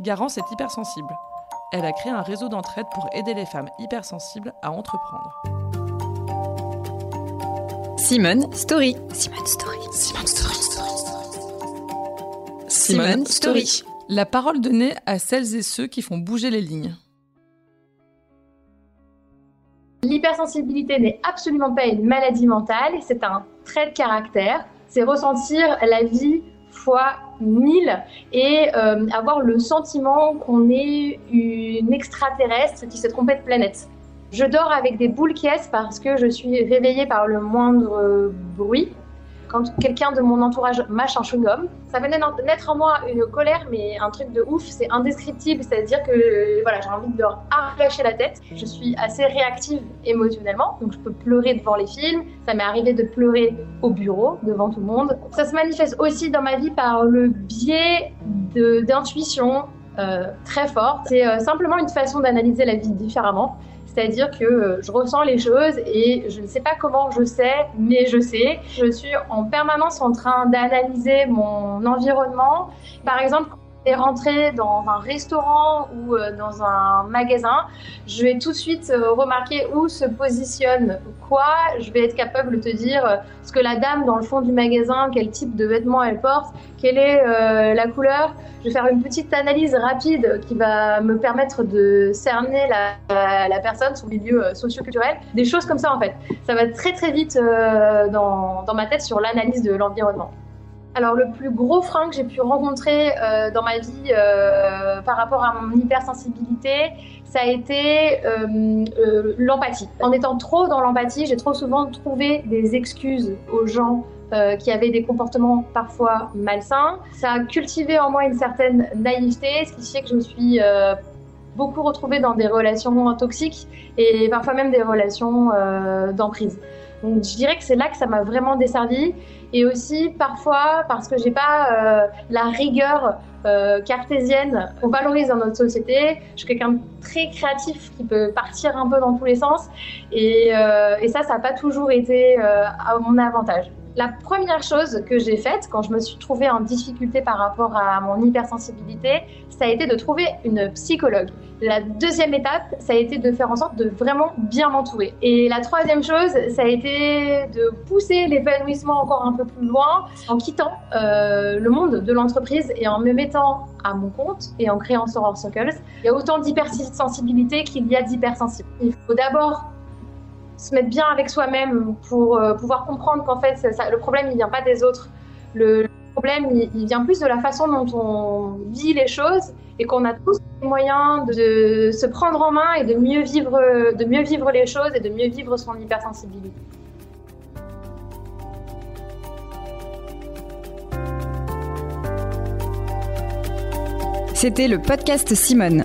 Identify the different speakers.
Speaker 1: Garance est hypersensible. Elle a créé un réseau d'entraide pour aider les femmes hypersensibles à entreprendre.
Speaker 2: Simone Story.
Speaker 3: Simone Story.
Speaker 2: Simone Story.
Speaker 1: Simone
Speaker 2: Story.
Speaker 1: La parole donnée à celles et ceux qui font bouger les lignes.
Speaker 4: L'hypersensibilité n'est absolument pas une maladie mentale, c'est un trait de caractère. C'est ressentir la vie fois mille et euh, avoir le sentiment qu'on est une extraterrestre qui s'est trompée de planète. Je dors avec des boules qui parce que je suis réveillée par le moindre bruit quand quelqu'un de mon entourage mâche un chewing-gum, ça fait naître en moi une colère, mais un truc de ouf, c'est indescriptible, c'est-à-dire que voilà, j'ai envie de leur arracher la tête. Je suis assez réactive émotionnellement, donc je peux pleurer devant les films, ça m'est arrivé de pleurer au bureau, devant tout le monde. Ça se manifeste aussi dans ma vie par le biais d'intuition euh, très forte. C'est euh, simplement une façon d'analyser la vie différemment. C'est-à-dire que euh, je ressens les choses et je ne sais pas comment je sais, mais je sais. Je suis en permanence en train d'analyser mon environnement. Par exemple, et rentrer dans un restaurant ou euh, dans un magasin, je vais tout de suite euh, remarquer où se positionne quoi. Je vais être capable de te dire euh, ce que la dame dans le fond du magasin, quel type de vêtements elle porte, quelle est la couleur. Je vais faire une petite analyse rapide qui va me permettre de cerner la, la personne, son milieu socio-culturel. Des choses comme ça en fait. Ça va très très vite dans, dans ma tête sur l'analyse de l'environnement. Alors le plus gros frein que j'ai pu rencontrer euh, dans ma vie euh, par rapport à mon hypersensibilité, ça a été euh, l'empathie. En étant trop dans l'empathie, j'ai trop souvent trouvé des excuses aux gens qui avaient des comportements parfois malsains. Ça a cultivé en moi une certaine naïveté, ce qui fait que je me suis beaucoup retrouvée dans des relations toxiques et parfois même des relations d'emprise. Donc je dirais que c'est là que ça m'a vraiment desservi et aussi parfois parce que j'ai pas euh, la rigueur euh, cartésienne qu'on valorise dans notre société. Je suis quelqu'un de très créatif qui peut partir un peu dans tous les sens et, euh, et ça, ça n'a pas toujours été à mon avantage. La première chose que j'ai faite quand je me suis trouvée en difficulté par rapport à mon hypersensibilité, ça a été de trouver une psychologue. La deuxième étape, ça a été de faire en sorte de vraiment bien m'entourer. Et la troisième chose, ça a été de pousser l'épanouissement encore un peu plus loin en quittant euh, le monde de l'entreprise et en me mettant à mon compte et en créant Soror Circles. Il y a autant d'hypersensibilité qu'il y a d'hypersensible. Il faut d'abord se mettre bien avec soi-même pour euh, pouvoir comprendre qu'en fait, le problème, il vient pas des autres. Le, problème, il, vient plus de la façon dont on vit les choses et qu'on a tous les moyens de se prendre en main et de mieux vivre, de mieux vivre les choses et de mieux vivre son hypersensibilité.
Speaker 2: C'était le podcast Simone.